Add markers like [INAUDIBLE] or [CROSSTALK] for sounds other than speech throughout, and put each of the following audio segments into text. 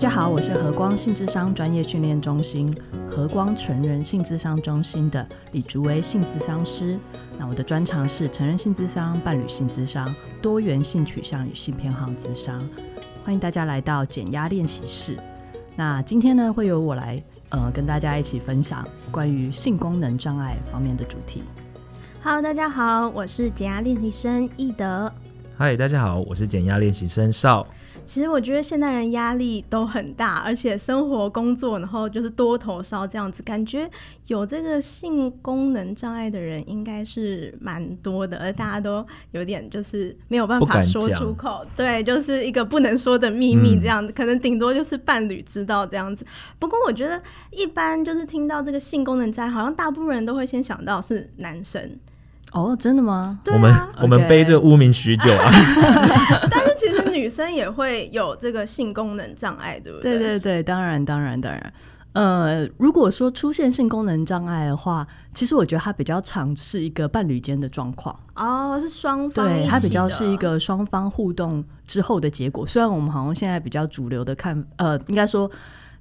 大家好，我是和光性智商专业训练中心和光成人性智商中心的李竹薇性智商师。那我的专长是成人性智商、伴侣性智商、多元性取向与性偏好智商。欢迎大家来到减压练习室。那今天呢，会由我来呃跟大家一起分享关于性功能障碍方面的主题。Hello，大家好，我是减压练习生易德。嗨，大家好，我是减压练习生邵。其实我觉得现代人压力都很大，而且生活工作，然后就是多头烧这样子，感觉有这个性功能障碍的人应该是蛮多的，而大家都有点就是没有办法说出口，对，就是一个不能说的秘密这样子，嗯、可能顶多就是伴侣知道这样子。不过我觉得一般就是听到这个性功能障碍，好像大部分人都会先想到是男生。哦，真的吗？啊、我们我们背这个污名许久啊。[LAUGHS] 但是其实女生也会有这个性功能障碍，对不对？对对对，当然当然当然。呃，如果说出现性功能障碍的话，其实我觉得它比较常是一个伴侣间的状况。哦，是双方。对，它比较是一个双方互动之后的结果。虽然我们好像现在比较主流的看，呃，应该说。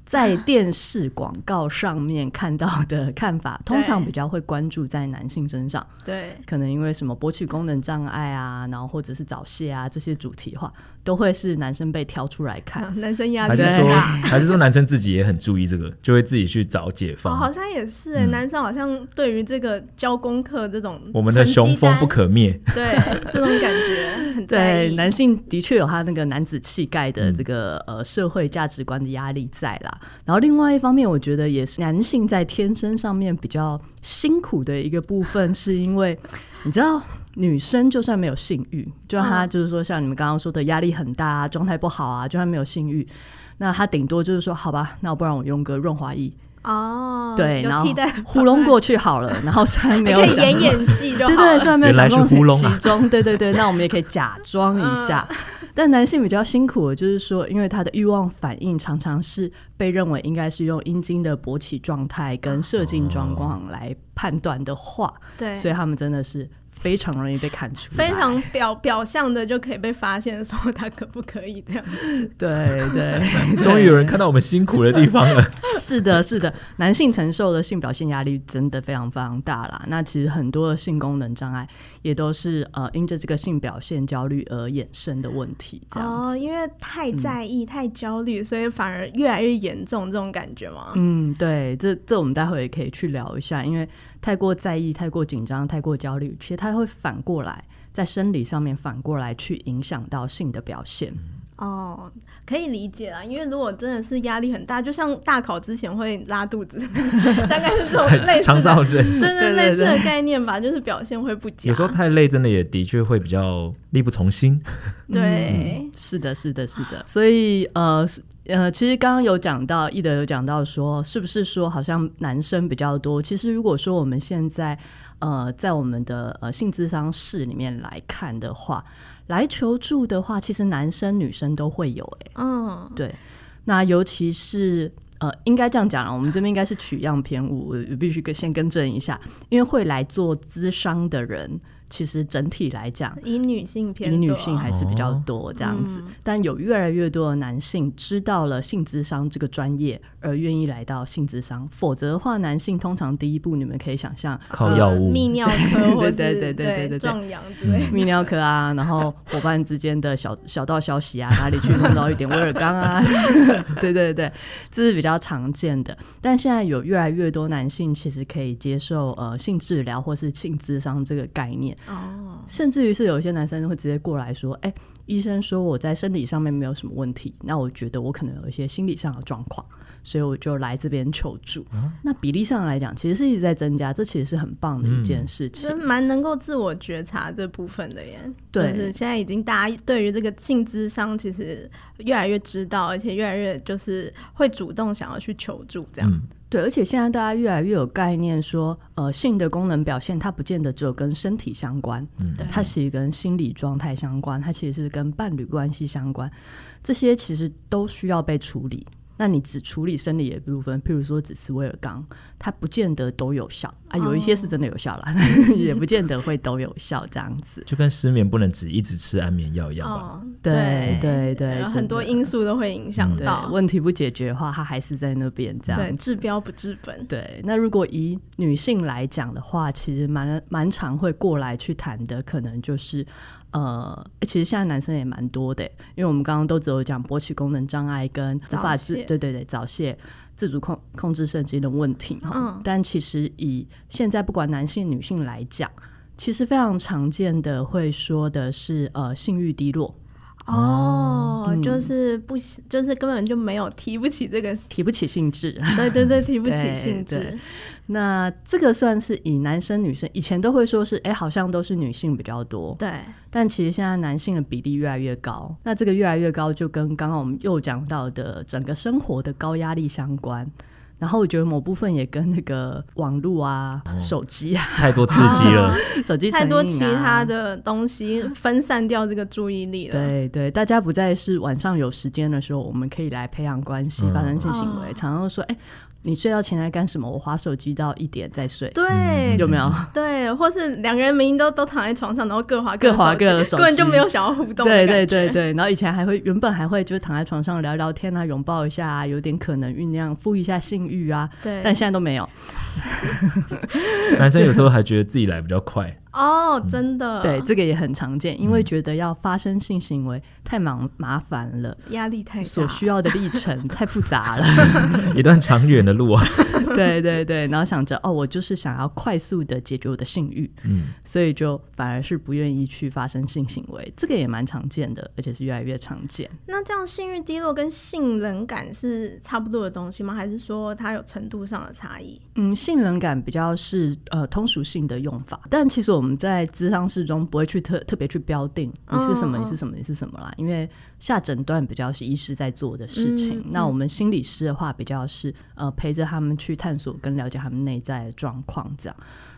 在电视广告上面看到的看法，通常比较会关注在男性身上。对，可能因为什么勃起功能障碍啊，然后或者是早泄啊这些主题的话，都会是男生被挑出来看。[LAUGHS] 男生压力大，还是说还是说男生自己也很注意这个，就会自己去找解放。哦，好像也是哎，男生好像对于这个交功课这种，我们的雄风不可灭。对，[LAUGHS] 这种感觉很对。男性的确有他那个男子气概的这个呃社会价值观的压力在啦。然后另外一方面，我觉得也是男性在天生上面比较辛苦的一个部分，是因为你知道，女生就算没有性欲，就算她就是说像你们刚刚说的压力很大啊，状态不好啊，就算没有性欲，那她顶多就是说好吧，那不然我用个润滑液。哦，对，然后糊弄过去好了，然后虽然没有 [LAUGHS] 可以演演戏，对对，虽然没有想弄成其中，对对对，那我们也可以假装一下。但男性比较辛苦的就是说，因为他的欲望反应常常是被认为应该是用阴茎的勃起状态跟射精状况来判断的话，对，所以他们真的是。非常容易被看出，非常表表象的就可以被发现，说他可不可以这样子？对对，终于有人看到我们辛苦的地方了。[LAUGHS] 是的，是的，男性承受的性表现压力真的非常非常大啦。那其实很多的性功能障碍也都是呃因着这个性表现焦虑而衍生的问题。这样哦，因为太在意、嗯、太焦虑，所以反而越来越严重，这种感觉吗？嗯，对，这这我们待会也可以去聊一下，因为。太过在意、太过紧张、太过焦虑，其实它会反过来在生理上面反过来去影响到性的表现。哦，可以理解啦，因为如果真的是压力很大，就像大考之前会拉肚子，[LAUGHS] 大概是这种类似肠躁症，[LAUGHS] 对对，类似的概念吧，就是表现会不佳。有时候太累，真的也的确会比较力不从心。对、嗯，是的，是的，是的。所以呃。呃，其实刚刚有讲到，易德有讲到说，是不是说好像男生比较多？其实如果说我们现在呃在我们的呃性咨商室里面来看的话，来求助的话，其实男生女生都会有哎、欸，嗯，对。那尤其是呃，应该这样讲了，我们这边应该是取样偏误，我必须先更正一下，因为会来做咨商的人。其实整体来讲，以女性偏，以女性还是比较多这样子，哦嗯、但有越来越多的男性知道了性咨商这个专业，而愿意来到性咨商。否则的话，男性通常第一步你们可以想象，靠药物、泌尿科 [LAUGHS] 或者对对对对对对壮阳之类，[LAUGHS] 泌尿科啊，然后伙伴之间的小小道消息啊，哪里去弄到一点威尔刚啊？[LAUGHS] 对对对，这是比较常见的。但现在有越来越多男性其实可以接受呃性治疗或是性咨商这个概念。哦，甚至于是有一些男生会直接过来说：“哎、欸，医生说我在生理上面没有什么问题，那我觉得我可能有一些心理上的状况，所以我就来这边求助。嗯”那比例上来讲，其实是一直在增加，这其实是很棒的一件事情，蛮、嗯、能够自我觉察这部分的耶。对，就是现在已经大家对于这个性智商其实越来越知道，而且越来越就是会主动想要去求助这样。嗯对，而且现在大家越来越有概念说，说呃，性的功能表现它不见得只有跟身体相关，嗯，它其实跟心理状态相关，它其实是跟伴侣关系相关，这些其实都需要被处理。那你只处理生理的部分，譬如说只吃威尔刚，它不见得都有效啊。有一些是真的有效啦，[LAUGHS] 哦、也不见得会都有效。这样子就跟失眠不能只一直吃安眠药一样吧？哦、对对对，很多因素都会影响到。问题不解决的话，它还是在那边这样。对，治标不治本。对，那如果以女性来讲的话，其实蛮蛮常会过来去谈的，可能就是。呃，其实现在男生也蛮多的，因为我们刚刚都只有讲勃起功能障碍跟无法自对对对早泄自主控控制射精的问题哈。嗯，但其实以现在不管男性女性来讲，其实非常常见的会说的是呃性欲低落。哦，嗯、就是不，就是根本就没有提不起这个，提不起兴致。对对对，提不起兴致。[LAUGHS] 那这个算是以男生女生以前都会说是，哎，好像都是女性比较多。对，但其实现在男性的比例越来越高。那这个越来越高，就跟刚刚我们又讲到的整个生活的高压力相关。然后我觉得某部分也跟那个网络啊、哦、手机啊太多刺激了，啊、[LAUGHS] 手机、啊、太多其他的东西分散掉这个注意力了。对对，大家不再是晚上有时间的时候，我们可以来培养关系、嗯、发生性行为，常常说哎。欸你睡到前在干什么？我划手机到一点再睡。对，有没有？对，或是两个人明明都都躺在床上，然后各划各滑各的手机，根本就没有想要互动。对对对对，然后以前还会原本还会就是躺在床上聊聊天啊，拥抱一下啊，有点可能酝酿赋一下性欲啊。对，但现在都没有。[LAUGHS] 男生有时候还觉得自己来比较快。哦，oh, 真的，对，这个也很常见，因为觉得要发生性行为太忙麻烦了，压力太大，所需要的历程 [LAUGHS] 太复杂了，[LAUGHS] 一段长远的路啊。[LAUGHS] 对对对，然后想着哦，我就是想要快速的解决我的性欲，嗯，所以就反而是不愿意去发生性行为，这个也蛮常见的，而且是越来越常见。那这样性欲低落跟性冷感是差不多的东西吗？还是说它有程度上的差异？嗯，性冷感比较是呃通俗性的用法，但其实我。我们在咨商室中不会去特特别去标定你是什么，你是什么，你是什么啦，因为下诊断比较是医师在做的事情。那我们心理师的话，比较是呃陪着他们去探索跟了解他们内在的状况这样。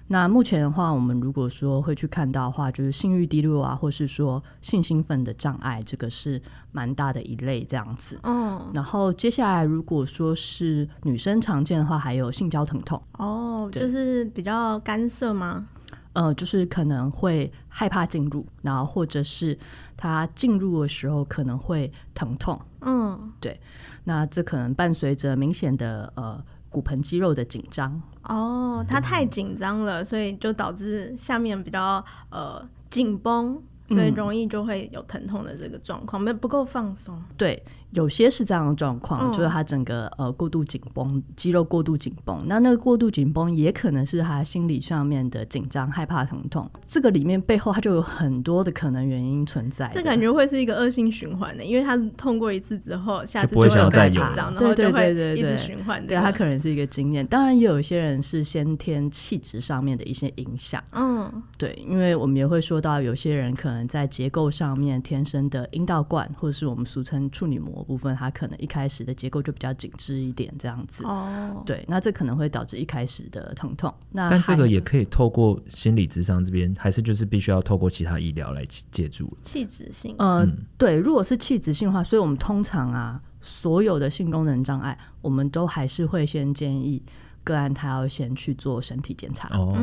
那目前的话，我们如果说会去看到的话，就是性欲低落啊，或是说性兴奋的障碍，这个是蛮大的一类这样子。嗯，然后接下来如果说是女生常见的话，还有性交疼痛。哦，就是比较干涩吗？呃，就是可能会害怕进入，然后或者是他进入的时候可能会疼痛，嗯，对，那这可能伴随着明显的呃骨盆肌肉的紧张。哦，他太紧张了，所以就导致下面比较呃紧绷，所以容易就会有疼痛的这个状况，没、嗯、不够放松。对。有些是这样的状况，嗯、就是他整个呃过度紧绷，肌肉过度紧绷。那那个过度紧绷也可能是他心理上面的紧张、害怕、疼痛。这个里面背后，他就有很多的可能原因存在。这感觉会是一个恶性循环的，因为他痛过一次之后，下次就会再紧张，然后就会一直循环。对，他可能是一个经验。当然，也有一些人是先天气质上面的一些影响。嗯，对，因为我们也会说到，有些人可能在结构上面天生的阴道冠，或者是我们俗称处女膜。部分它可能一开始的结构就比较紧致一点，这样子哦，对，那这可能会导致一开始的疼痛。那但这个也可以透过心理智商这边，还是就是必须要透过其他医疗来借助器质性？呃，嗯、对，如果是器质性的话，所以我们通常啊，所有的性功能障碍，我们都还是会先建议个案他要先去做身体检查哦，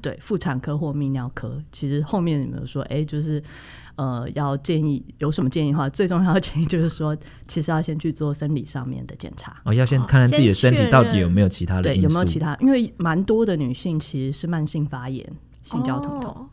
对，妇产科或泌尿科。其实后面有没有说，哎，就是。呃，要建议有什么建议的话，最重要的建议就是说，其实要先去做生理上面的检查。哦，要先看看自己的身体到底有没有其他的因有没有其他？因为蛮多的女性其实是慢性发炎、性交疼痛。哦、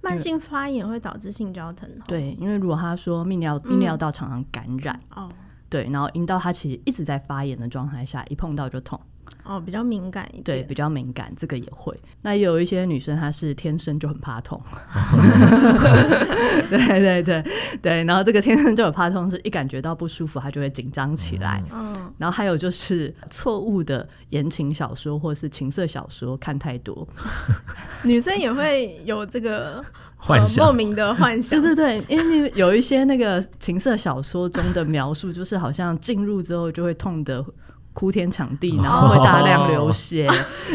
慢性发炎会导致性交疼痛。对，因为如果他说泌尿泌尿道常常感染，嗯、哦，对，然后阴道它其实一直在发炎的状态下，一碰到就痛。哦，比较敏感一点，对，比较敏感，这个也会。那也有一些女生，她是天生就很怕痛，[LAUGHS] 对对对对。然后这个天生就很怕痛，是一感觉到不舒服，她就会紧张起来。嗯。然后还有就是错误的言情小说或是情色小说看太多，[LAUGHS] 女生也会有这个幻想，莫名的幻想。[LAUGHS] 对对对，因为有一些那个情色小说中的描述，就是好像进入之后就会痛得。哭天抢地，然后会大量流血，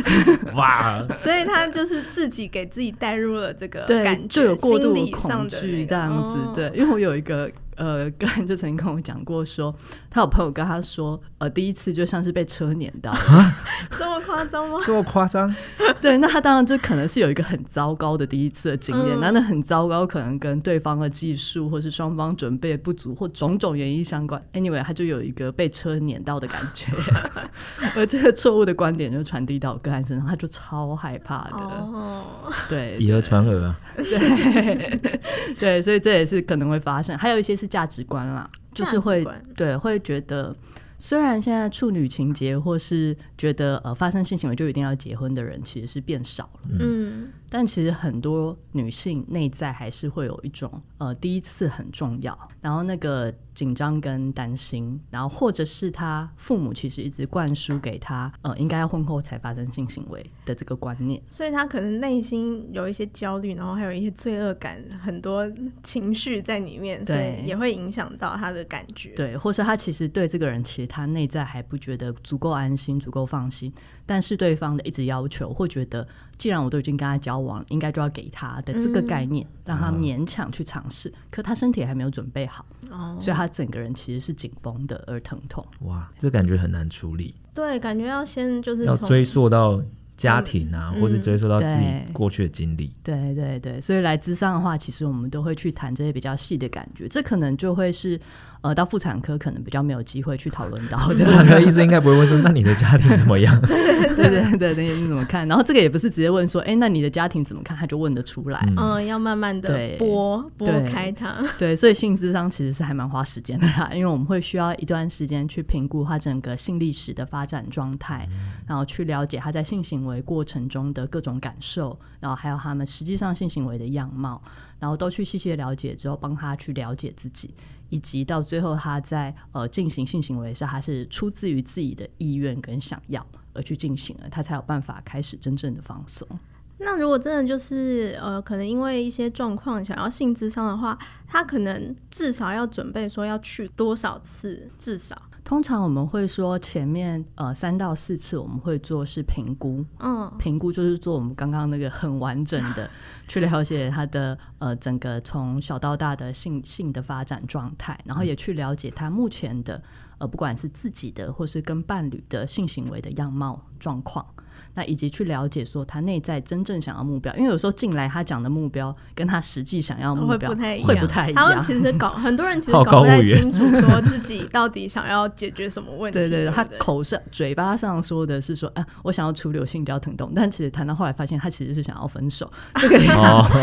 [LAUGHS] 哇！[LAUGHS] 所以他就是自己给自己带入了这个感觉，就有过度恐惧这样子。对，因为我有一个呃，个人就曾经跟我讲过说，说他有朋友跟他说，呃，第一次就像是被车碾到，[LAUGHS] 这么夸张吗？这么夸张？[LAUGHS] 对，那他当然就可能是有一个很糟糕的第一次的经验，那、嗯、那很糟糕，可能跟对方的技术或是双方准备不足或种种原因相关。Anyway，他就有一个被车碾到的感觉，[LAUGHS] 而这个错误的观点就传递到个案身上，他就超害怕的。哦，对，以讹传讹啊。对，对，所以这也是可能会发生。还有一些是价值观啦，就是会对会觉得。虽然现在处女情结或是觉得呃发生性行为就一定要结婚的人其实是变少了，嗯，但其实很多女性内在还是会有一种呃第一次很重要，然后那个紧张跟担心，然后或者是她父母其实一直灌输给她呃应该要婚后才发生性行为的这个观念，所以她可能内心有一些焦虑，然后还有一些罪恶感，很多情绪在里面，所以也会影响到她的感觉，对，或是她其实对这个人其实。她内在还不觉得足够安心、足够放心，但是对方的一直要求，会觉得既然我都已经跟他交往，应该就要给他的这个概念，嗯、让他勉强去尝试。可他身体还没有准备好，哦、所以他整个人其实是紧绷的，而疼痛。哇，这感觉很难处理。对，感觉要先就是要追溯到。家庭啊，嗯、或者追溯到自己过去的经历，对对对，所以来咨商的话，其实我们都会去谈这些比较细的感觉，这可能就会是呃，到妇产科可能比较没有机会去讨论到的。妇产科医生应该不会问说，那你的家庭怎么样？对 [LAUGHS] 对对对对，你怎么看？然后这个也不是直接问说，哎，那你的家庭怎么看？他就问得出来。嗯，嗯，要慢慢的拨拨开它。[LAUGHS] 对，所以性智商其实是还蛮花时间的啦，因为我们会需要一段时间去评估他整个性历史的发展状态，嗯、然后去了解他在性行为过程中的各种感受，然后还有他们实际上性行为的样貌，然后都去细细的了解之后，帮他去了解自己，以及到最后他在呃进行性行为时，他是出自于自己的意愿跟想要而去进行了，他才有办法开始真正的放松。那如果真的就是呃，可能因为一些状况想要性咨商的话，他可能至少要准备说要去多少次，至少。通常我们会说前面呃三到四次我们会做是评估，嗯，评估就是做我们刚刚那个很完整的 [LAUGHS] 去了解他的呃整个从小到大的性性的发展状态，然后也去了解他目前的呃不管是自己的或是跟伴侣的性行为的样貌状况。那以及去了解说他内在真正想要目标，因为有时候进来他讲的目标跟他实际想要目标会不太一样。会不太一样。他们其实搞很多人其实搞不太清楚，说自己到底想要解决什么问题。[LAUGHS] 对对对，他口上嘴巴上说的是说啊，我想要处理性交疼痛，但其实谈到后来发现他其实是想要分手。这个也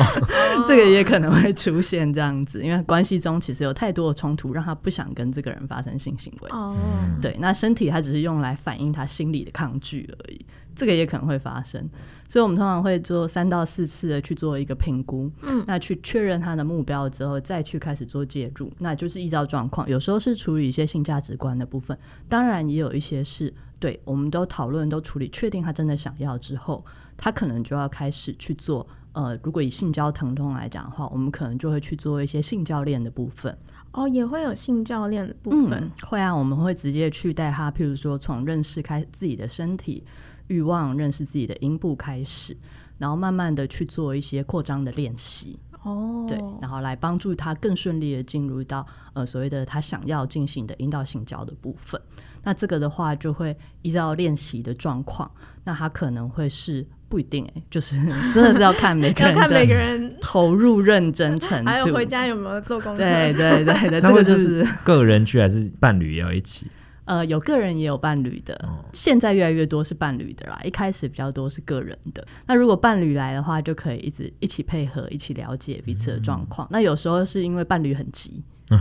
[LAUGHS] 这个也可能会出现这样子，因为关系中其实有太多的冲突，让他不想跟这个人发生性行为。哦，对，那身体他只是用来反映他心理的抗拒而已。这个也可能会发生，所以我们通常会做三到四次的去做一个评估，嗯，那去确认他的目标之后，再去开始做介入，那就是依照状况，有时候是处理一些性价值观的部分，当然也有一些是对，我们都讨论都处理，确定他真的想要之后，他可能就要开始去做，呃，如果以性交疼痛来讲的话，我们可能就会去做一些性教练的部分，哦，也会有性教练的部分，嗯，会啊，我们会直接去带他，譬如说从认识开自己的身体。欲望认识自己的阴部开始，然后慢慢的去做一些扩张的练习哦，对，然后来帮助他更顺利的进入到呃所谓的他想要进行的阴道性交的部分。那这个的话就会依照练习的状况，那他可能会是不一定哎、欸，就是 [LAUGHS] 真的是要看每个人看每个人投入认真程度，还有回家有没有做功课？对对对对，[LAUGHS] 这个就是个人去还是伴侣也要一起？呃，有个人也有伴侣的，哦、现在越来越多是伴侣的啦。一开始比较多是个人的。那如果伴侣来的话，就可以一直一起配合，一起了解彼此的状况。嗯、那有时候是因为伴侣很急，[LAUGHS] 嗯、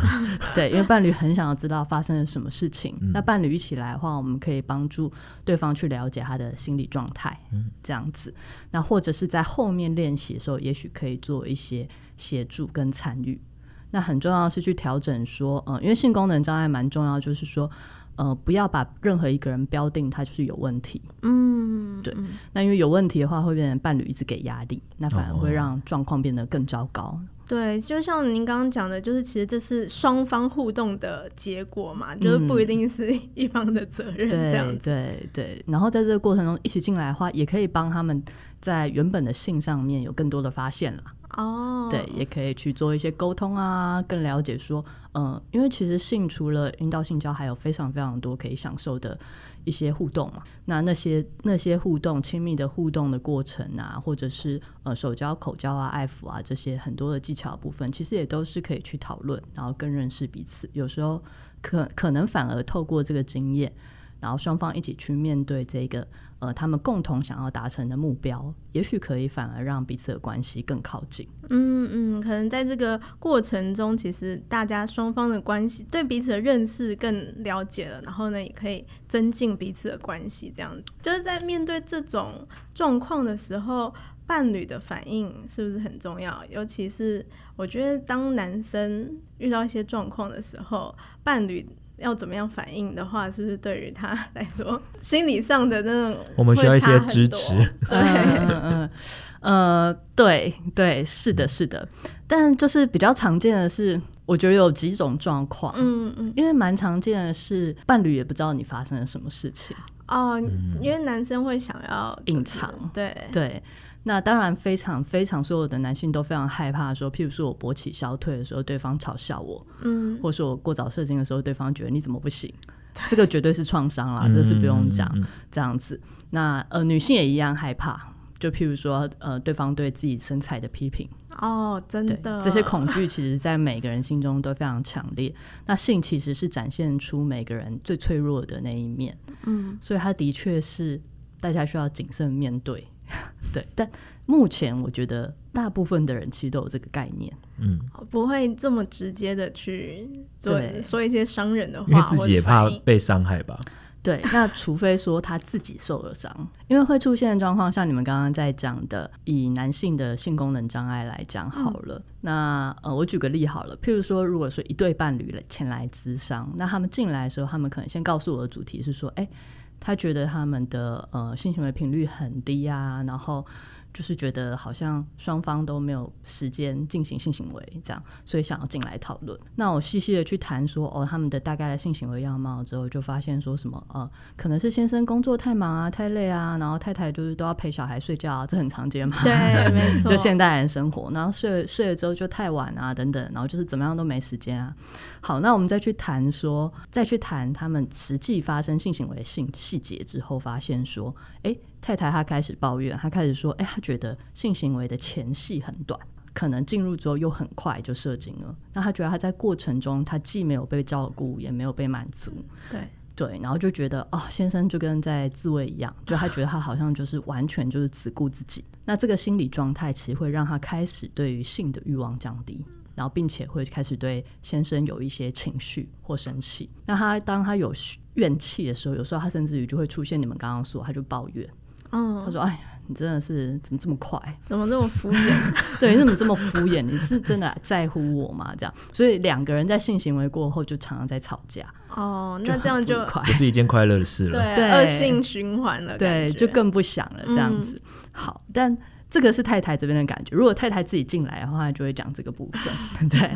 对，因为伴侣很想要知道发生了什么事情。嗯、那伴侣一起来的话，我们可以帮助对方去了解他的心理状态，嗯、这样子。那或者是在后面练习的时候，也许可以做一些协助跟参与。那很重要的是去调整说，嗯、呃，因为性功能障碍蛮重要，就是说。呃，不要把任何一个人标定他就是有问题。嗯，对。那因为有问题的话，会变成伴侣一直给压力，那反而会让状况变得更糟糕。对，就像您刚刚讲的，就是其实这是双方互动的结果嘛，就是不一定是一方的责任。这样子。对对对。然后在这个过程中一起进来的话，也可以帮他们在原本的性上面有更多的发现啦。哦，对，也可以去做一些沟通啊，更了解说，嗯、因为其实性除了阴道性交，还有非常非常多可以享受的一些互动嘛。那那些那些互动，亲密的互动的过程啊，或者是呃手交、口交啊、爱抚啊这些很多的技巧部分，其实也都是可以去讨论，然后更认识彼此。有时候可可能反而透过这个经验，然后双方一起去面对这个。呃，他们共同想要达成的目标，也许可以反而让彼此的关系更靠近。嗯嗯，可能在这个过程中，其实大家双方的关系对彼此的认识更了解了，然后呢，也可以增进彼此的关系。这样子，就是在面对这种状况的时候，伴侣的反应是不是很重要？尤其是我觉得，当男生遇到一些状况的时候，伴侣。要怎么样反应的话，是不是对于他来说，心理上的那种，我们需要一些支持。对，嗯嗯，呃，对对，是的，是的。但就是比较常见的是，我觉得有几种状况，嗯嗯，因为蛮常见的是，伴侣也不知道你发生了什么事情。哦，因为男生会想要隐藏，对。对。那当然，非常非常，所有的男性都非常害怕说，譬如说我勃起消退的时候，对方嘲笑我，嗯，或者说我过早射精的时候，对方觉得你怎么不行？这个绝对是创伤啦，这是不用讲，这样子。那呃，女性也一样害怕，就譬如说呃，对方对自己身材的批评，哦，真的，这些恐惧其实在每个人心中都非常强烈。那性其实是展现出每个人最脆弱的那一面，嗯，所以它的确是大家需要谨慎面对。[LAUGHS] 对，但目前我觉得大部分的人其实都有这个概念，嗯，不会这么直接的去做对说一些伤人的话，因为自己也怕被伤害吧。对，那除非说他自己受了伤，因为会出现的状况，像你们刚刚在讲的，以男性的性功能障碍来讲好了，嗯、那呃，我举个例好了，譬如说，如果说一对伴侣前来咨商，那他们进来的时候，他们可能先告诉我的主题是说，哎。他觉得他们的呃性行为频率很低啊，然后就是觉得好像双方都没有时间进行性行为这样，所以想要进来讨论。那我细细的去谈说哦，他们的大概的性行为样貌之后，就发现说什么呃，可能是先生工作太忙啊、太累啊，然后太太就是都要陪小孩睡觉啊，这很常见嘛。对，[LAUGHS] 没错，就现代人生活，然后睡睡了之后就太晚啊，等等，然后就是怎么样都没时间啊。好，那我们再去谈说，再去谈他们实际发生性行为的性细节之后，发现说，哎、欸，太太她开始抱怨，她开始说，哎、欸，她觉得性行为的前戏很短，可能进入之后又很快就射精了。那她觉得她在过程中，她既没有被照顾，也没有被满足。对对，然后就觉得，哦，先生就跟在自慰一样，就她觉得他好像就是完全就是只顾自己。那这个心理状态其实会让她开始对于性的欲望降低。然后，并且会开始对先生有一些情绪或生气。那他当他有怨气的时候，有时候他甚至于就会出现你们刚刚说，他就抱怨。嗯，他说：“哎呀，你真的是怎么这么快？怎么这么敷衍？[LAUGHS] 对，你怎么这么敷衍？你是真的在乎我吗？这样，所以两个人在性行为过后就常常在吵架。哦，那这样就不是一件快乐的事了。对，恶性循环了。对，就更不想了。这样子，嗯、好，但。这个是太太这边的感觉。如果太太自己进来的话，就会讲这个部分。[LAUGHS] 对，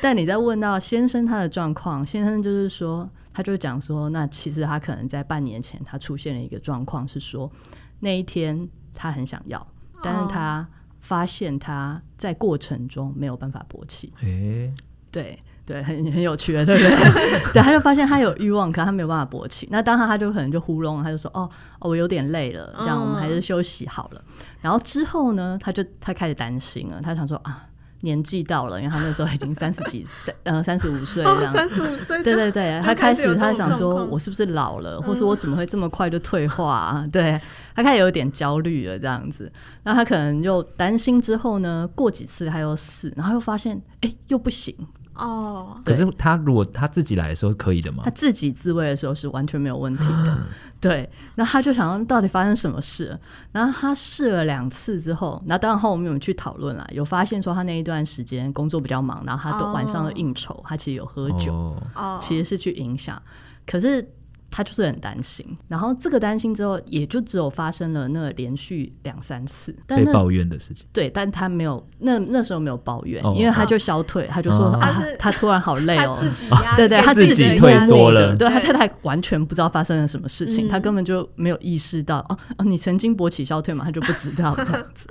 但你在问到先生他的状况，先生就是说，他就讲说，那其实他可能在半年前，他出现了一个状况，是说那一天他很想要，但是他发现他在过程中没有办法勃起。欸、对。对，很很有趣的，对不对？[LAUGHS] 对，他就发现他有欲望，可他没有办法勃起。那当他他就可能就呼噜，他就说：“哦，哦，我有点累了，这样我们还是休息好了。”然后之后呢，他就他开始担心了，他想说：“啊，年纪到了，因为他那时候已经三十几 [LAUGHS] 三，呃，三十五岁这样。三十五岁，对对对，他开始他想说：我是不是老了，或是我怎么会这么快就退化啊？对，他开始有点焦虑了，这样子。那他可能又担心之后呢，过几次他又试，然后又发现，哎，又不行。”哦，可是他如果他自己来的时候可以的吗？他自己自慰的时候是完全没有问题的。对，那他就想到底发生什么事？然后他试了两次之后，那当然后面我们去讨论了，有发现说他那一段时间工作比较忙，然后他都晚上的应酬，他其实有喝酒，哦，其实是去影响。可是他就是很担心，然后这个担心之后，也就只有发生了那连续两三次。但被抱怨的事情。对，但他没有那那时候没有抱怨，哦、因为他就消退，哦、他就说、哦、啊，他突然好累哦，对对，他自己退缩了，对他太太完全不知道发生了什么事情，嗯、他根本就没有意识到哦哦，你曾经勃起消退嘛，他就不知道这样子。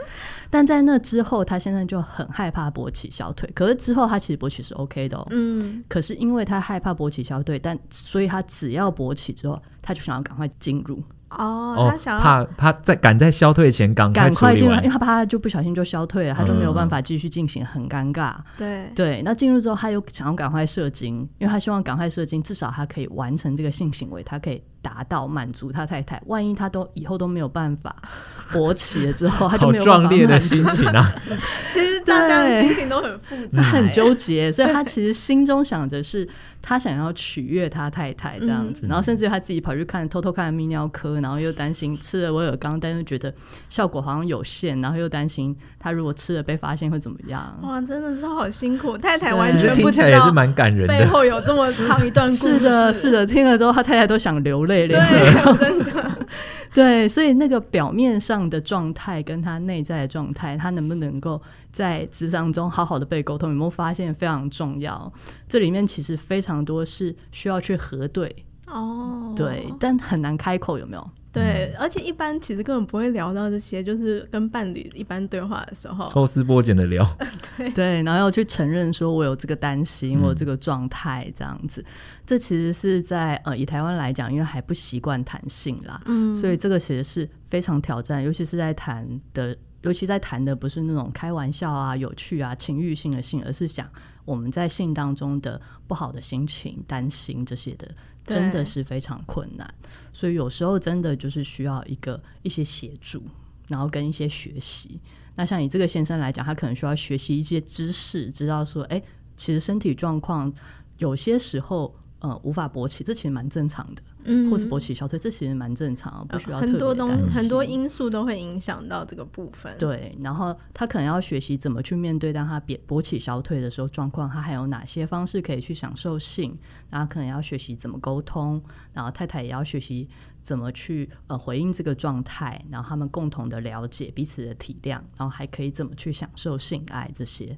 但在那之后，他现在就很害怕勃起消退。可是之后他其实勃起是 OK 的哦，嗯，可是因为他害怕勃起消退，但所以他只要勃起之后，他就想要赶快进入。哦，他想要怕怕在赶在消退前赶赶快进入，因为他怕他就不小心就消退了，他就没有办法继续进行，很尴尬。对对，那进入之后，他又想要赶快射精，因为他希望赶快射精，至少他可以完成这个性行为，他可以达到满足他太太。万一他都以后都没有办法 [LAUGHS] 勃起了之后，[LAUGHS] 他就没有办法。壮烈的心情啊！[LAUGHS] 其实大家的心情都很复杂，很纠结，所以他其实心中想着是他想要取悦他太太这样子，然后甚至他自己跑去看，偷偷看泌尿科，然后又担心。吃了威而钢，但是觉得效果好像有限，然后又担心他如果吃了被发现会怎么样？哇，真的是好辛苦！太太完全不知道，也是蛮感人的。背后有这么长一段故事。是的，是的，听了之后，他太太都想流泪了。对，真的。[LAUGHS] 对，所以那个表面上的状态跟他内在的状态，他能不能够在职场中好好的被沟通？有没有发现非常重要？这里面其实非常多是需要去核对哦。对，但很难开口，有没有？对，而且一般其实根本不会聊到这些，就是跟伴侣一般对话的时候，抽丝剥茧的聊。[LAUGHS] 对对，然后要去承认说我有这个担心，我有这个状态这样子。嗯、这其实是在呃以台湾来讲，因为还不习惯谈性啦，嗯，所以这个其实是非常挑战，尤其是在谈的，尤其在谈的不是那种开玩笑啊、有趣啊、情欲性的性，而是想我们在性当中的不好的心情、担心这些的。真的是非常困难，所以有时候真的就是需要一个一些协助，然后跟一些学习。那像你这个先生来讲，他可能需要学习一些知识，知道说，哎，其实身体状况有些时候。呃，无法勃起，这其实蛮正常的，嗯，或是勃起消退，这其实蛮正常，不需要。很多东很多因素都会影响到这个部分。对，然后他可能要学习怎么去面对，当他勃勃起消退的时候状况，他还有哪些方式可以去享受性，然后可能要学习怎么沟通，然后太太也要学习怎么去呃回应这个状态，然后他们共同的了解彼此的体谅，然后还可以怎么去享受性爱这些。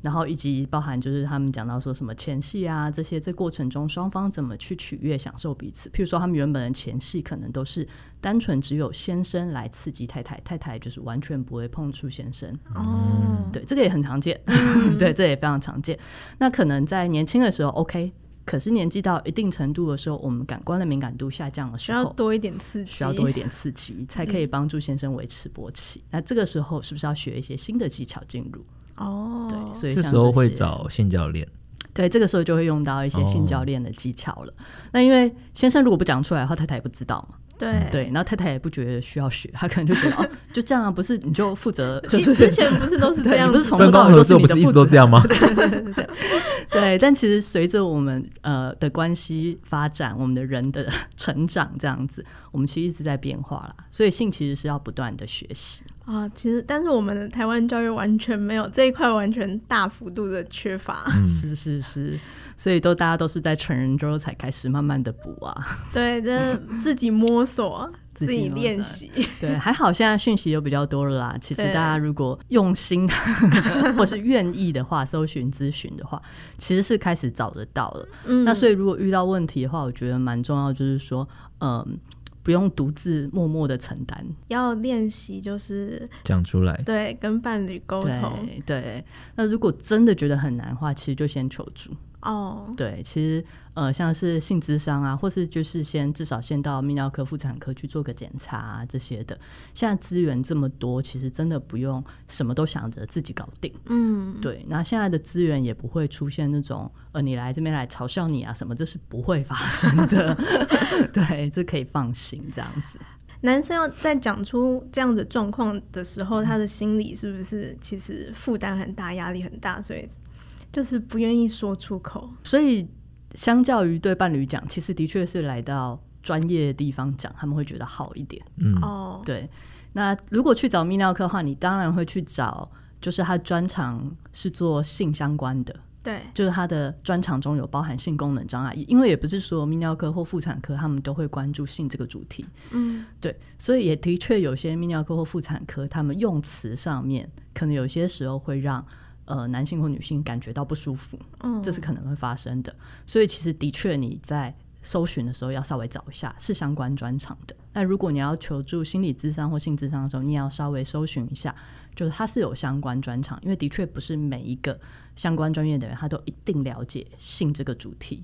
然后以及包含就是他们讲到说什么前戏啊这些，这过程中双方怎么去取悦享受彼此。譬如说他们原本的前戏可能都是单纯只有先生来刺激太太，太太就是完全不会碰触先生。哦，对，这个也很常见，嗯、[LAUGHS] 对，这也非常常见。那可能在年轻的时候 OK，可是年纪到一定程度的时候，我们感官的敏感度下降的时候，需要多一点刺激，需要多一点刺激才可以帮助先生维持勃起。嗯、那这个时候是不是要学一些新的技巧进入？哦，对，所以这，这时候会找性教练。对，这个时候就会用到一些性教练的技巧了。哦、那因为先生如果不讲出来的话，太太也不知道嘛。对对，然后太太也不觉得需要学，她可能就觉得哦，就这样啊，不是你就负责，就是之前不是都是这样，不是从头到尾都是你的负责，不是一直都这样吗？对对对对对，对。但其实随着我们呃的关系发展，我们的人的成长这样子，我们其实一直在变化啦。所以性其实是要不断的学习。啊，其实但是我们的台湾教育完全没有这一块，完全大幅度的缺乏。嗯、[LAUGHS] 是是是，所以都大家都是在成人之后才开始慢慢的补啊。[LAUGHS] 对，这自己摸索，自己练习。对，还好现在讯息又比较多了啦。其实大家如果用心 [LAUGHS] 或是愿意的话，搜寻咨询的话，其实是开始找得到了。嗯，那所以如果遇到问题的话，我觉得蛮重要，就是说，嗯。不用独自默默的承担，要练习就是讲出来，对，跟伴侣沟通对。对，那如果真的觉得很难的话，其实就先求助。哦，oh. 对，其实呃，像是性咨商啊，或是就是先至少先到泌尿科、妇产科去做个检查啊，这些的。现在资源这么多，其实真的不用什么都想着自己搞定。嗯，对。那现在的资源也不会出现那种呃，你来这边来嘲笑你啊什么，这是不会发生的。[LAUGHS] [LAUGHS] 对，这可以放心这样子。男生要在讲出这样的状况的时候，他的心理是不是其实负担很大、压力很大？所以。就是不愿意说出口，所以相较于对伴侣讲，其实的确是来到专业的地方讲，他们会觉得好一点。嗯，哦，对。那如果去找泌尿科的话，你当然会去找，就是他专长是做性相关的，对，就是他的专长中有包含性功能障碍，因为也不是说泌尿科或妇产科他们都会关注性这个主题。嗯，对，所以也的确有些泌尿科或妇产科他们用词上面可能有些时候会让呃男性或女性感觉到不舒服，嗯，这是可能会发生的。所以其实的确你在。搜寻的时候要稍微找一下是相关专长的。那如果你要求助心理咨商或性咨商的时候，你也要稍微搜寻一下，就是他是有相关专长，因为的确不是每一个相关专业的人他都一定了解性这个主题。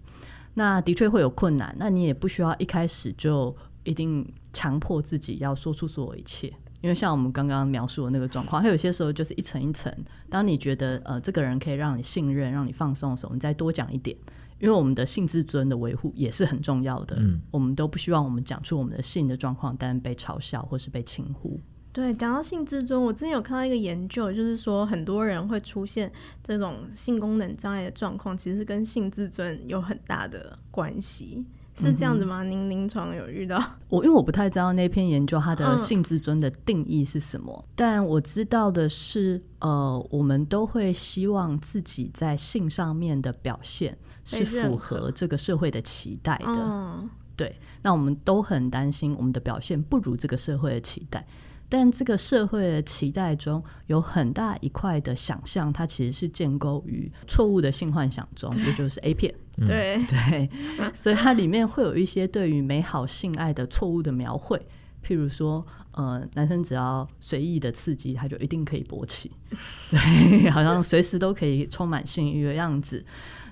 那的确会有困难，那你也不需要一开始就一定强迫自己要说出所有一切，因为像我们刚刚描述的那个状况，它有些时候就是一层一层。当你觉得呃这个人可以让你信任、让你放松的时候，你再多讲一点。因为我们的性自尊的维护也是很重要的，嗯，我们都不希望我们讲出我们的性的状况，但被嘲笑或是被轻忽。对，讲到性自尊，我之前有看到一个研究，就是说很多人会出现这种性功能障碍的状况，其实是跟性自尊有很大的关系。是这样子吗？您临床有遇到？[LAUGHS] 我因为我不太知道那篇研究它的性自尊的定义是什么，嗯，但我知道的是，呃，我们都会希望自己在性上面的表现是符合这个社会的期待的。嗯，对，那我们都很担心我们的表现不如这个社会的期待。但这个社会的期待中有很大一块的想象，它其实是建构于错误的性幻想中，也就是 A 片。对。对，所以它里面会有一些对于美好性爱的错误的描绘，譬如说，呃，男生只要随意的刺激，他就一定可以勃起，[LAUGHS] 对，好像随时都可以充满性欲的样子。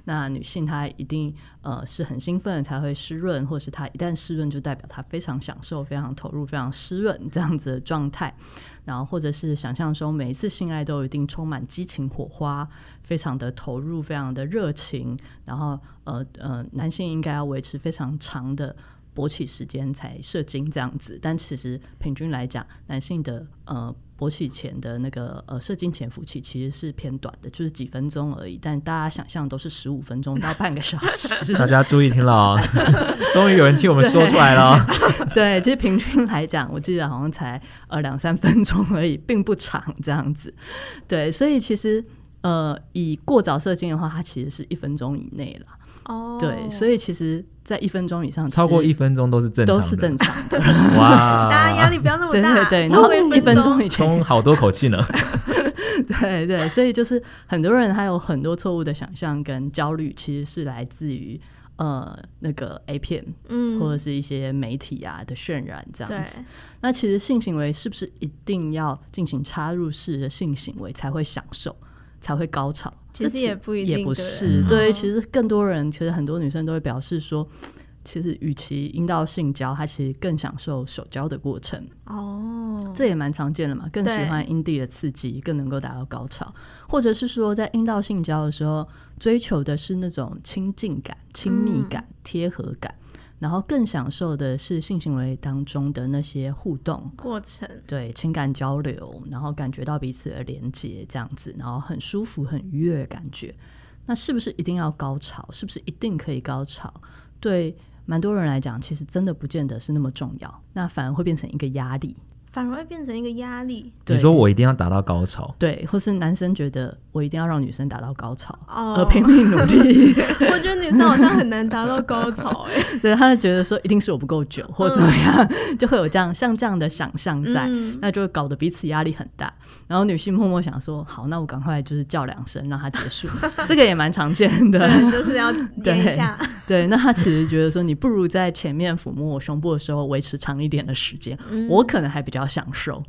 那女性她一定呃是很兴奋才会湿润，或是她一旦湿润就代表她非常享受、非常投入、非常湿润这样子的状态。然后或者是想象中每一次性爱都一定充满激情火花，非常的投入、非常的热情。然后呃呃，男性应该要维持非常长的勃起时间才射精这样子。但其实平均来讲，男性的呃。勃起前的那个呃射精潜伏期其实是偏短的，就是几分钟而已。但大家想象都是十五分钟到半个小时。[LAUGHS] 大家注意听了哦，[LAUGHS] 终于有人替我们说出来了。[LAUGHS] 对，其实平均来讲，我记得好像才呃两三分钟而已，并不长这样子。对，所以其实呃以过早射精的话，它其实是一分钟以内了。哦，对，所以其实。在一分钟以上，超过一分钟都是正常的，都是正常的。[LAUGHS] 哇！大家压力不要那么大，对对对。然后一分钟以前，松好多口气呢。[LAUGHS] 对对，所以就是很多人他有很多错误的想象跟焦虑，其实是来自于呃那个 A 片，嗯，或者是一些媒体啊的渲染这样子。那其实性行为是不是一定要进行插入式的性行为才会享受？才会高潮，其实也不一定，也不是。对，其实更多人，其实很多女生都会表示说，其实与其阴道性交，她其实更享受手交的过程。哦，这也蛮常见的嘛，更喜欢阴蒂的刺激，更能够达到高潮，或者是说，在阴道性交的时候，追求的是那种亲近感、亲密感、贴合感。然后更享受的是性行为当中的那些互动过程，对情感交流，然后感觉到彼此的连接，这样子，然后很舒服、很愉悦的感觉。那是不是一定要高潮？是不是一定可以高潮？对蛮多人来讲，其实真的不见得是那么重要，那反而会变成一个压力。反而会变成一个压力。你说我一定要达到高潮，对，或是男生觉得我一定要让女生达到高潮，哦，而拼命努力。[LAUGHS] 我觉得女生好像很难达到高潮，[LAUGHS] 哎，对，他就觉得说一定是我不够久，或者怎么样，嗯、[LAUGHS] 就会有这样像这样的想象在，嗯、那就会搞得彼此压力很大。然后女性默默想说，好，那我赶快就是叫两声让他结束，这个也蛮常见的，对，就是要点一下。对，那他其实觉得说，你不如在前面抚摸我胸部的时候维持长一点的时间，嗯、我可能还比较享受。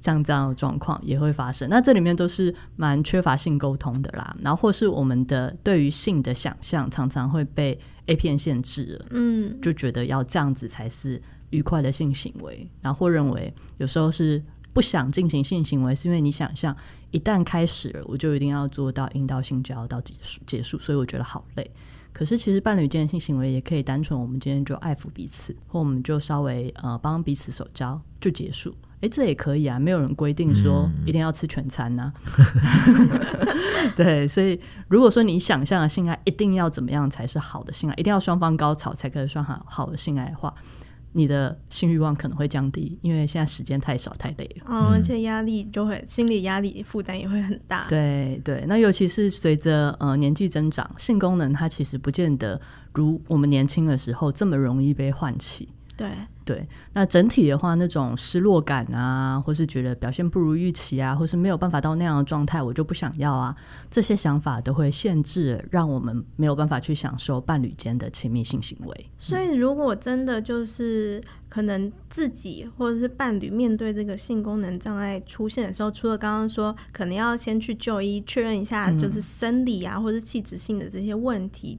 像这样的状况也会发生，那这里面都是蛮缺乏性沟通的啦。然后或是我们的对于性的想象常常会被 A 片限制了，嗯，就觉得要这样子才是愉快的性行为，然后或认为有时候是不想进行性行为，是因为你想象一旦开始了，我就一定要做到阴道性交到结束结束，所以我觉得好累。可是，其实伴侣间的性行为也可以单纯，我们今天就爱抚彼此，或我们就稍微呃帮彼此手交就结束。哎，这也可以啊，没有人规定说一定要吃全餐呐、啊。嗯、[LAUGHS] 对，所以如果说你想象的性爱一定要怎么样才是好的性爱，一定要双方高潮才可以算好好的性爱的话，你的性欲望可能会降低，因为现在时间太少太累了。嗯，而且压力就会心理压力负担也会很大。对对，那尤其是随着呃年纪增长，性功能它其实不见得如我们年轻的时候这么容易被唤起。对。对，那整体的话，那种失落感啊，或是觉得表现不如预期啊，或是没有办法到那样的状态，我就不想要啊，这些想法都会限制，让我们没有办法去享受伴侣间的亲密性行为。所以，如果真的就是可能自己或者是伴侣面对这个性功能障碍出现的时候，除了刚刚说可能要先去就医确认一下，就是生理啊，或者是器质性的这些问题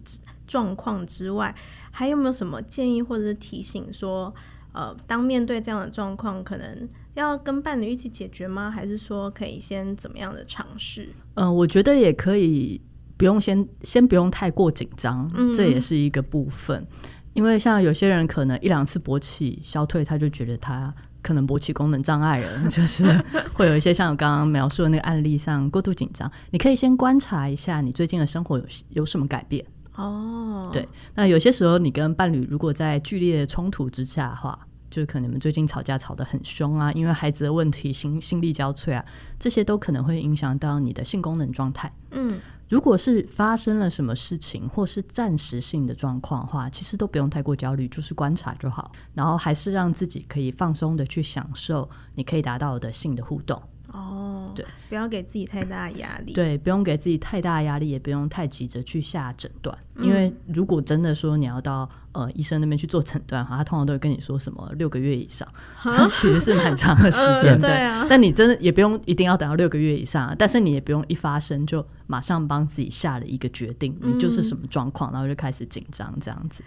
状况之外，还有没有什么建议或者是提醒说？呃，当面对这样的状况，可能要跟伴侣一起解决吗？还是说可以先怎么样的尝试？嗯、呃，我觉得也可以，不用先先不用太过紧张，嗯、这也是一个部分。因为像有些人可能一两次勃起消退，他就觉得他可能勃起功能障碍了，[LAUGHS] 就是会有一些像我刚刚描述的那个案例上过度紧张。你可以先观察一下你最近的生活有有什么改变。哦，对，那有些时候你跟伴侣如果在剧烈的冲突之下的话，就可能你们最近吵架吵得很凶啊，因为孩子的问题心心力交瘁啊，这些都可能会影响到你的性功能状态。嗯，如果是发生了什么事情或是暂时性的状况的话，其实都不用太过焦虑，就是观察就好，然后还是让自己可以放松的去享受你可以达到的性的互动。哦，对，不要给自己太大压力。对，不用给自己太大压力，也不用太急着去下诊断，嗯，因为如果真的说你要到呃医生那边去做诊断哈，他通常都会跟你说什么六个月以上，它 [LAUGHS] 其实是蛮长的时间，呃，对啊。但你真的也不用一定要等到六个月以上，但是你也不用一发生就马上帮自己下了一个决定，你就是什么状况，然后就开始紧张这样子。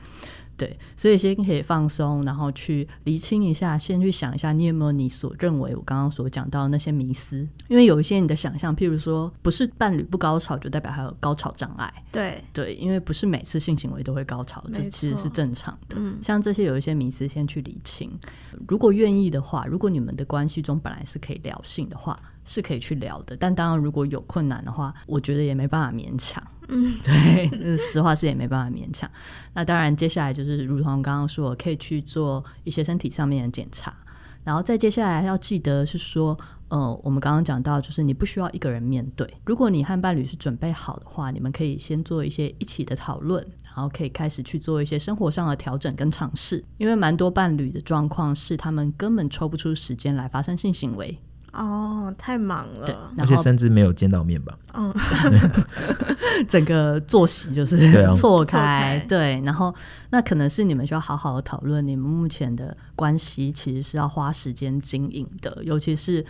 对，所以先可以放松，然后去厘清一下，先去想一下，你有没有你所认为我刚刚所讲到的那些迷思？因为有一些你的想象，譬如说，不是伴侣不高潮就代表还有高潮障碍。对对，因为不是每次性行为都会高潮，这其实是正常的。嗯，像这些有一些迷思，先去理清。如果愿意的话，如果你们的关系中本来是可以聊性的话，是可以去聊的。但当然，如果有困难的话，我觉得也没办法勉强。嗯，[LAUGHS] 对，实话是也没办法勉强。那当然，接下来就是如同刚刚说，可以去做一些身体上面的检查，然后再接下来要记得是说，呃，我们刚刚讲到，就是你不需要一个人面对。如果你和伴侣是准备好的话，你们可以先做一些一起的讨论，然后可以开始去做一些生活上的调整跟尝试。因为蛮多伴侣的状况是，他们根本抽不出时间来发生性行为。哦，太忙了，而且甚至没有见到面吧？嗯，[LAUGHS] [LAUGHS] 整个作息就是错开，对。然后那可能是你们需要好好的讨论，你们目前的关系其实是要花时间经营的，尤其是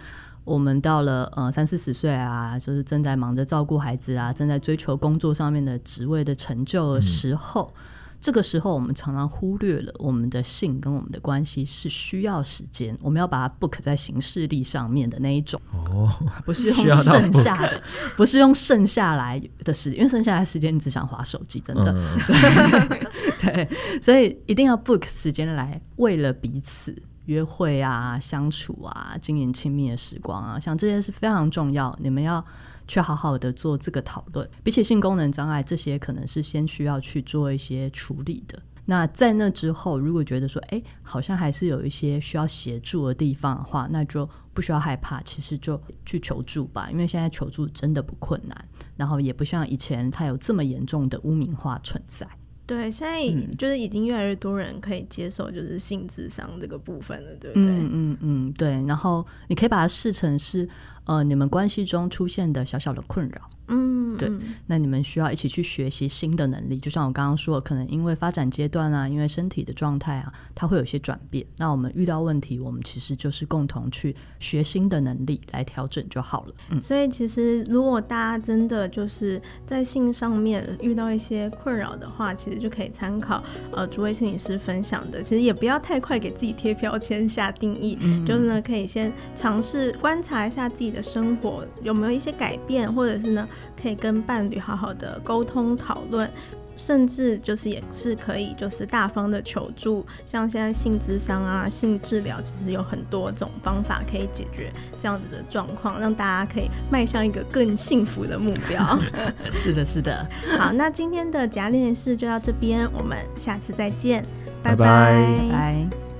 我们到了呃三四十岁啊，就是正在忙着照顾孩子啊，正在追求工作上面的职位的成就的时候。嗯这个时候，我们常常忽略了我们的性跟我们的关系是需要时间，我们要把它 book 在行事历上面的那一种哦，[LAUGHS] 不是用剩下的，不是用剩下来的时间，因为剩下来的时间你只想划手机，真的，嗯、[LAUGHS] 对，所以一定要 book 时间来为了彼此约会啊、相处啊、经营亲密的时光啊，像这些是非常重要，你们要。去好好的做这个讨论，比起性功能障碍，这些可能是先需要去做一些处理的。那在那之后，如果觉得说，哎，好像还是有一些需要协助的地方的话，那就不需要害怕，其实就去求助吧。因为现在求助真的不困难，然后也不像以前它有这么严重的污名化存在。对，现在就是已经越来越多人可以接受，就是性智商这个部分了，对不对？嗯嗯嗯，对。然后你可以把它视成是。呃，你们关系中出现的小小的困扰。嗯，对，那你们需要一起去学习新的能力，就像我刚刚说的，可能因为发展阶段啊，因为身体的状态啊，它会有一些转变。那我们遇到问题，我们其实就是共同去学新的能力来调整就好了。嗯，所以其实如果大家真的就是在性上面遇到一些困扰的话，其实就可以参考呃诸位心理师分享的，其实也不要太快给自己贴标签下定义，嗯，就是呢可以先尝试观察一下自己的生活有没有一些改变，或者是呢。可以跟伴侣好好的沟通讨论，甚至就是也是可以就是大方的求助，像现在性智商啊、性治疗，其实有很多种方法可以解决这样子的状况，让大家可以迈向一个更幸福的目标。[LAUGHS] 是的，是的。好，那今天的假练习室就到这边，我们下次再见，拜拜。拜拜。拜拜。